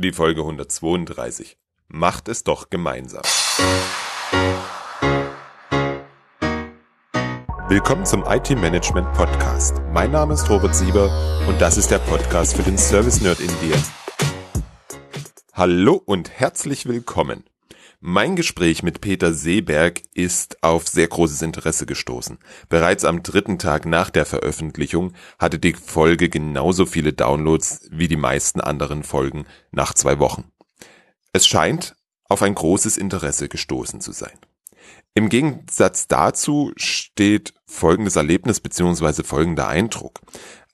die Folge 132. Macht es doch gemeinsam. Willkommen zum IT Management Podcast. Mein Name ist Robert Sieber und das ist der Podcast für den Service Nerd in dir. Hallo und herzlich willkommen. Mein Gespräch mit Peter Seeberg ist auf sehr großes Interesse gestoßen. Bereits am dritten Tag nach der Veröffentlichung hatte die Folge genauso viele Downloads wie die meisten anderen Folgen nach zwei Wochen. Es scheint auf ein großes Interesse gestoßen zu sein. Im Gegensatz dazu steht folgendes Erlebnis bzw. folgender Eindruck.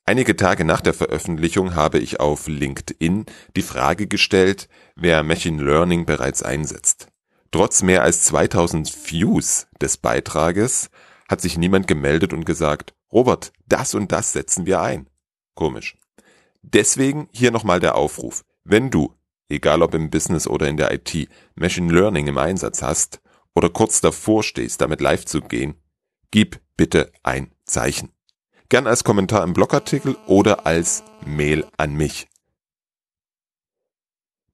Einige Tage nach der Veröffentlichung habe ich auf LinkedIn die Frage gestellt, wer Machine Learning bereits einsetzt. Trotz mehr als 2000 Views des Beitrages hat sich niemand gemeldet und gesagt, Robert, das und das setzen wir ein. Komisch. Deswegen hier nochmal der Aufruf. Wenn du, egal ob im Business oder in der IT, Machine Learning im Einsatz hast oder kurz davor stehst, damit live zu gehen, gib bitte ein Zeichen. Gern als Kommentar im Blogartikel oder als Mail an mich.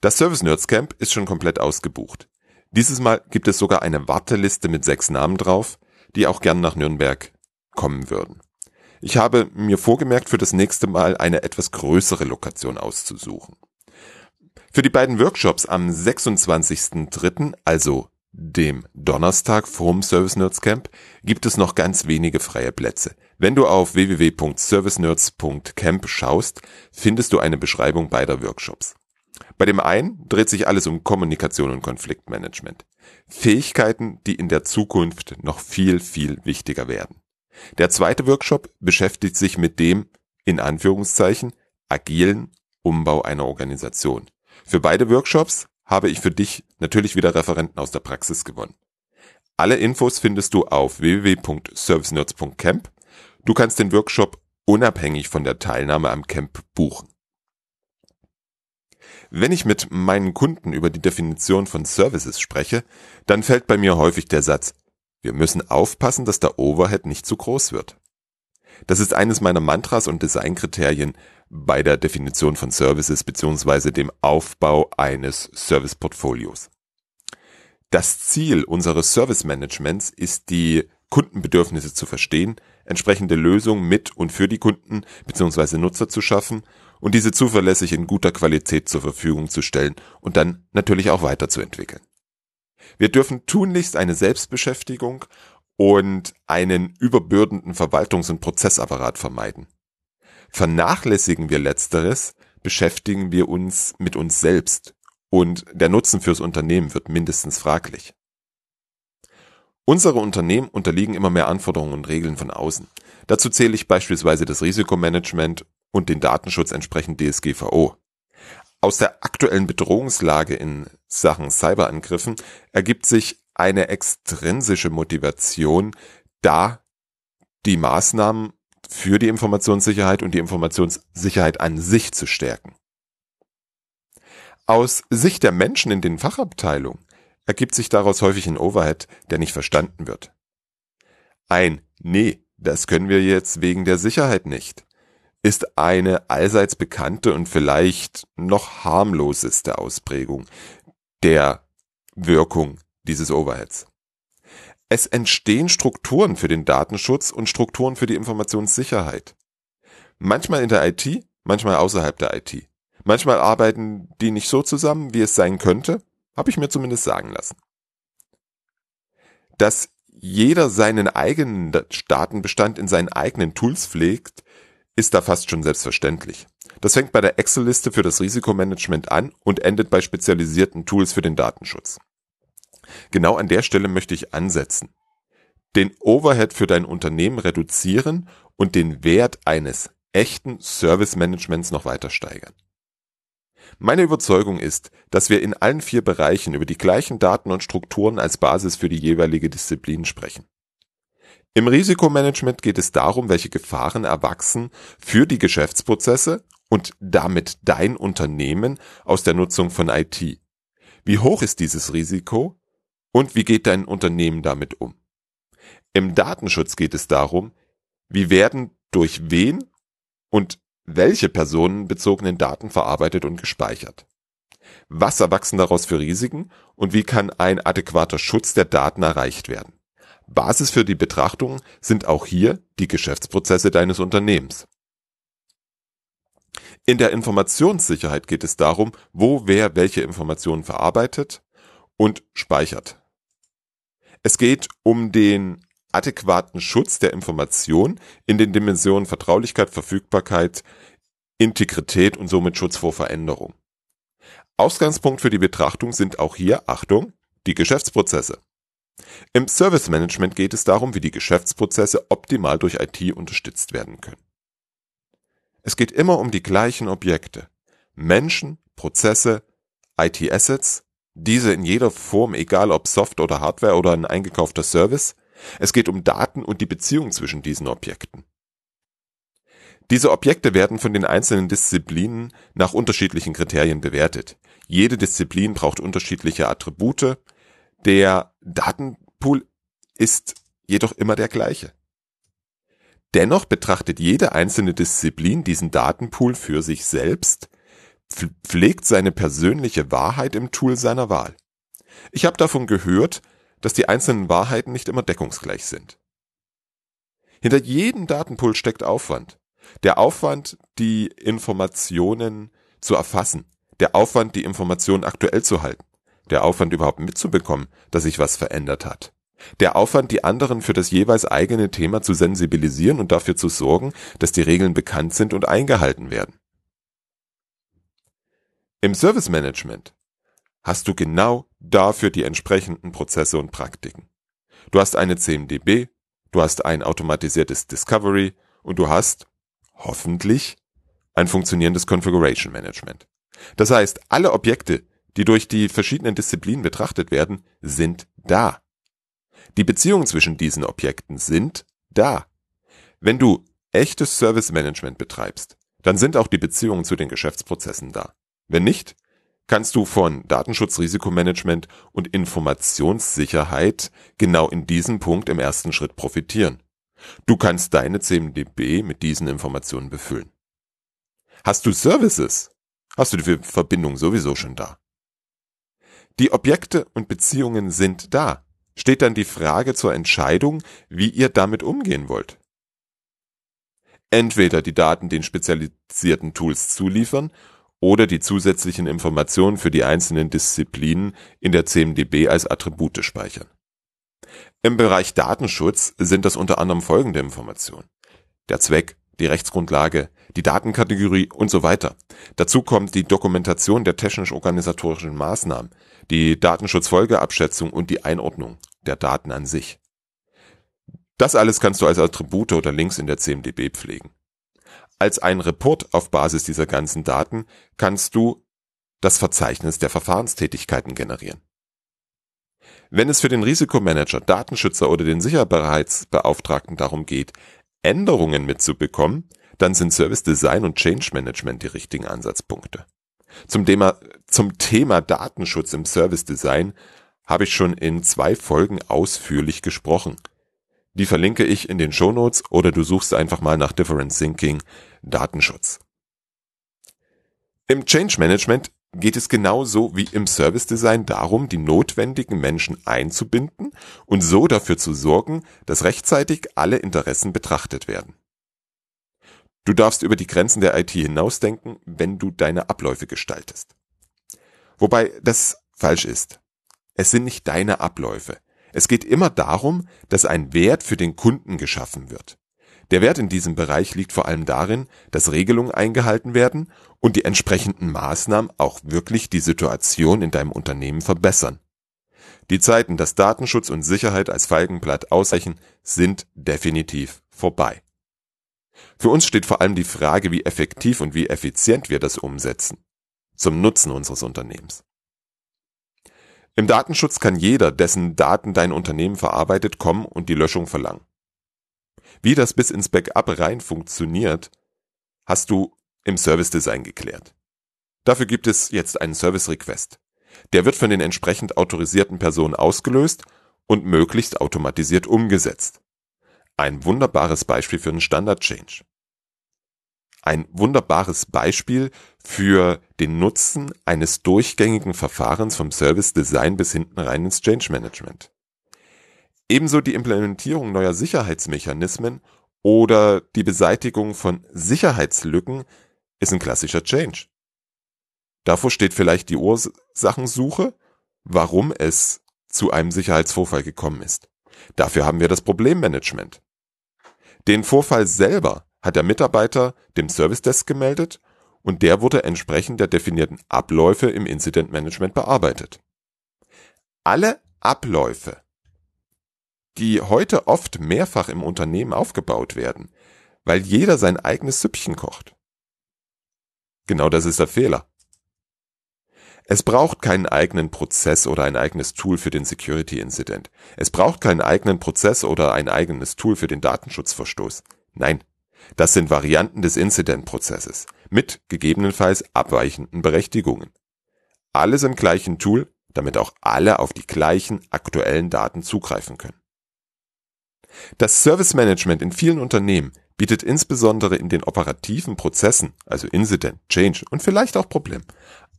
Das Service Nerds Camp ist schon komplett ausgebucht. Dieses Mal gibt es sogar eine Warteliste mit sechs Namen drauf, die auch gern nach Nürnberg kommen würden. Ich habe mir vorgemerkt, für das nächste Mal eine etwas größere Lokation auszusuchen. Für die beiden Workshops am 26.03., also dem Donnerstag vorm Service Nerds Camp, gibt es noch ganz wenige freie Plätze. Wenn du auf www.servicenerds.camp schaust, findest du eine Beschreibung beider Workshops. Bei dem einen dreht sich alles um Kommunikation und Konfliktmanagement. Fähigkeiten, die in der Zukunft noch viel, viel wichtiger werden. Der zweite Workshop beschäftigt sich mit dem, in Anführungszeichen, agilen Umbau einer Organisation. Für beide Workshops habe ich für dich natürlich wieder Referenten aus der Praxis gewonnen. Alle Infos findest du auf www.servicenerds.camp. Du kannst den Workshop unabhängig von der Teilnahme am Camp buchen. Wenn ich mit meinen Kunden über die Definition von Services spreche, dann fällt bei mir häufig der Satz, wir müssen aufpassen, dass der Overhead nicht zu groß wird. Das ist eines meiner Mantras und Designkriterien bei der Definition von Services bzw. dem Aufbau eines Serviceportfolios. Das Ziel unseres Service Managements ist die Kundenbedürfnisse zu verstehen, entsprechende Lösungen mit und für die Kunden bzw. Nutzer zu schaffen und diese zuverlässig in guter Qualität zur Verfügung zu stellen und dann natürlich auch weiterzuentwickeln. Wir dürfen tunlichst eine Selbstbeschäftigung und einen überbürdenden Verwaltungs- und Prozessapparat vermeiden. Vernachlässigen wir letzteres, beschäftigen wir uns mit uns selbst und der Nutzen fürs Unternehmen wird mindestens fraglich. Unsere Unternehmen unterliegen immer mehr Anforderungen und Regeln von außen. Dazu zähle ich beispielsweise das Risikomanagement und den Datenschutz entsprechend DSGVO. Aus der aktuellen Bedrohungslage in Sachen Cyberangriffen ergibt sich eine extrinsische Motivation, da die Maßnahmen für die Informationssicherheit und die Informationssicherheit an sich zu stärken. Aus Sicht der Menschen in den Fachabteilungen ergibt sich daraus häufig ein Overhead, der nicht verstanden wird. Ein Nee, das können wir jetzt wegen der Sicherheit nicht ist eine allseits bekannte und vielleicht noch harmloseste Ausprägung der Wirkung dieses Overheads. Es entstehen Strukturen für den Datenschutz und Strukturen für die Informationssicherheit. Manchmal in der IT, manchmal außerhalb der IT. Manchmal arbeiten die nicht so zusammen, wie es sein könnte, habe ich mir zumindest sagen lassen. Dass jeder seinen eigenen Datenbestand in seinen eigenen Tools pflegt, ist da fast schon selbstverständlich. Das fängt bei der Excel-Liste für das Risikomanagement an und endet bei spezialisierten Tools für den Datenschutz. Genau an der Stelle möchte ich ansetzen. Den Overhead für dein Unternehmen reduzieren und den Wert eines echten Service-Managements noch weiter steigern. Meine Überzeugung ist, dass wir in allen vier Bereichen über die gleichen Daten und Strukturen als Basis für die jeweilige Disziplin sprechen. Im Risikomanagement geht es darum, welche Gefahren erwachsen für die Geschäftsprozesse und damit dein Unternehmen aus der Nutzung von IT. Wie hoch ist dieses Risiko und wie geht dein Unternehmen damit um? Im Datenschutz geht es darum, wie werden durch wen und welche personenbezogenen Daten verarbeitet und gespeichert. Was erwachsen daraus für Risiken und wie kann ein adäquater Schutz der Daten erreicht werden? Basis für die Betrachtung sind auch hier die Geschäftsprozesse deines Unternehmens. In der Informationssicherheit geht es darum, wo wer welche Informationen verarbeitet und speichert. Es geht um den adäquaten Schutz der Information in den Dimensionen Vertraulichkeit, Verfügbarkeit, Integrität und somit Schutz vor Veränderung. Ausgangspunkt für die Betrachtung sind auch hier, Achtung, die Geschäftsprozesse. Im Service Management geht es darum, wie die Geschäftsprozesse optimal durch IT unterstützt werden können. Es geht immer um die gleichen Objekte. Menschen, Prozesse, IT-Assets, diese in jeder Form, egal ob Soft oder Hardware oder ein eingekaufter Service. Es geht um Daten und die Beziehung zwischen diesen Objekten. Diese Objekte werden von den einzelnen Disziplinen nach unterschiedlichen Kriterien bewertet. Jede Disziplin braucht unterschiedliche Attribute. Der Datenpool ist jedoch immer der gleiche. Dennoch betrachtet jede einzelne Disziplin diesen Datenpool für sich selbst, pflegt seine persönliche Wahrheit im Tool seiner Wahl. Ich habe davon gehört, dass die einzelnen Wahrheiten nicht immer deckungsgleich sind. Hinter jedem Datenpool steckt Aufwand. Der Aufwand, die Informationen zu erfassen, der Aufwand, die Informationen aktuell zu halten, der Aufwand überhaupt mitzubekommen, dass sich was verändert hat. Der Aufwand, die anderen für das jeweils eigene Thema zu sensibilisieren und dafür zu sorgen, dass die Regeln bekannt sind und eingehalten werden. Im Service Management hast du genau dafür die entsprechenden Prozesse und Praktiken. Du hast eine CMDB, du hast ein automatisiertes Discovery und du hast hoffentlich ein funktionierendes Configuration Management. Das heißt, alle Objekte, die durch die verschiedenen Disziplinen betrachtet werden, sind da. Die Beziehungen zwischen diesen Objekten sind da. Wenn du echtes Service Management betreibst, dann sind auch die Beziehungen zu den Geschäftsprozessen da. Wenn nicht, kannst du von Datenschutz, Risikomanagement und Informationssicherheit genau in diesem Punkt im ersten Schritt profitieren. Du kannst deine CMDB mit diesen Informationen befüllen. Hast du Services? Hast du die Verbindung sowieso schon da. Die Objekte und Beziehungen sind da. Steht dann die Frage zur Entscheidung, wie ihr damit umgehen wollt. Entweder die Daten den spezialisierten Tools zuliefern oder die zusätzlichen Informationen für die einzelnen Disziplinen in der CMDB als Attribute speichern. Im Bereich Datenschutz sind das unter anderem folgende Informationen. Der Zweck, die Rechtsgrundlage, die Datenkategorie und so weiter. Dazu kommt die Dokumentation der technisch-organisatorischen Maßnahmen, die Datenschutzfolgeabschätzung und die Einordnung der Daten an sich. Das alles kannst du als Attribute oder Links in der CMDB pflegen. Als ein Report auf Basis dieser ganzen Daten kannst du das Verzeichnis der Verfahrenstätigkeiten generieren. Wenn es für den Risikomanager, Datenschützer oder den Sicherheitsbeauftragten darum geht, Änderungen mitzubekommen, dann sind Service Design und Change Management die richtigen Ansatzpunkte. Zum Thema, zum Thema Datenschutz im Service Design habe ich schon in zwei Folgen ausführlich gesprochen. Die verlinke ich in den Shownotes oder du suchst einfach mal nach Different Thinking Datenschutz. Im Change Management geht es genauso wie im Service Design darum, die notwendigen Menschen einzubinden und so dafür zu sorgen, dass rechtzeitig alle Interessen betrachtet werden. Du darfst über die Grenzen der IT hinausdenken, wenn du deine Abläufe gestaltest. Wobei das falsch ist. Es sind nicht deine Abläufe. Es geht immer darum, dass ein Wert für den Kunden geschaffen wird. Der Wert in diesem Bereich liegt vor allem darin, dass Regelungen eingehalten werden und die entsprechenden Maßnahmen auch wirklich die Situation in deinem Unternehmen verbessern. Die Zeiten, dass Datenschutz und Sicherheit als Feigenblatt ausreichen, sind definitiv vorbei. Für uns steht vor allem die Frage, wie effektiv und wie effizient wir das umsetzen. Zum Nutzen unseres Unternehmens. Im Datenschutz kann jeder, dessen Daten dein Unternehmen verarbeitet, kommen und die Löschung verlangen. Wie das bis ins Backup rein funktioniert, hast du im Service Design geklärt. Dafür gibt es jetzt einen Service Request. Der wird von den entsprechend autorisierten Personen ausgelöst und möglichst automatisiert umgesetzt. Ein wunderbares Beispiel für einen Standard Change. ein wunderbares Beispiel für den Nutzen eines durchgängigen Verfahrens vom Service Design bis hinten rein ins Change Management. Ebenso die Implementierung neuer Sicherheitsmechanismen oder die Beseitigung von Sicherheitslücken ist ein klassischer Change. Davor steht vielleicht die Ursachensuche, warum es zu einem Sicherheitsvorfall gekommen ist. Dafür haben wir das Problemmanagement. Den Vorfall selber hat der Mitarbeiter dem Service Desk gemeldet und der wurde entsprechend der definierten Abläufe im Incident Management bearbeitet. Alle Abläufe, die heute oft mehrfach im Unternehmen aufgebaut werden, weil jeder sein eigenes Süppchen kocht. Genau das ist der Fehler. Es braucht keinen eigenen Prozess oder ein eigenes Tool für den Security Incident. Es braucht keinen eigenen Prozess oder ein eigenes Tool für den Datenschutzverstoß. Nein, das sind Varianten des Incident-Prozesses mit gegebenenfalls abweichenden Berechtigungen. Alles im gleichen Tool, damit auch alle auf die gleichen aktuellen Daten zugreifen können. Das Service Management in vielen Unternehmen bietet insbesondere in den operativen Prozessen, also Incident, Change und vielleicht auch Problem,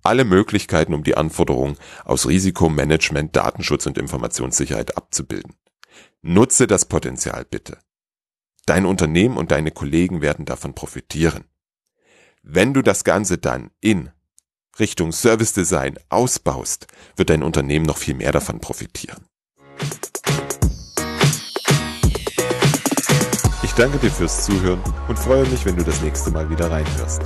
alle Möglichkeiten, um die Anforderungen aus Risikomanagement, Datenschutz und Informationssicherheit abzubilden. Nutze das Potenzial bitte. Dein Unternehmen und deine Kollegen werden davon profitieren. Wenn du das Ganze dann in Richtung Service Design ausbaust, wird dein Unternehmen noch viel mehr davon profitieren. Ich danke dir fürs Zuhören und freue mich, wenn du das nächste Mal wieder reinhörst.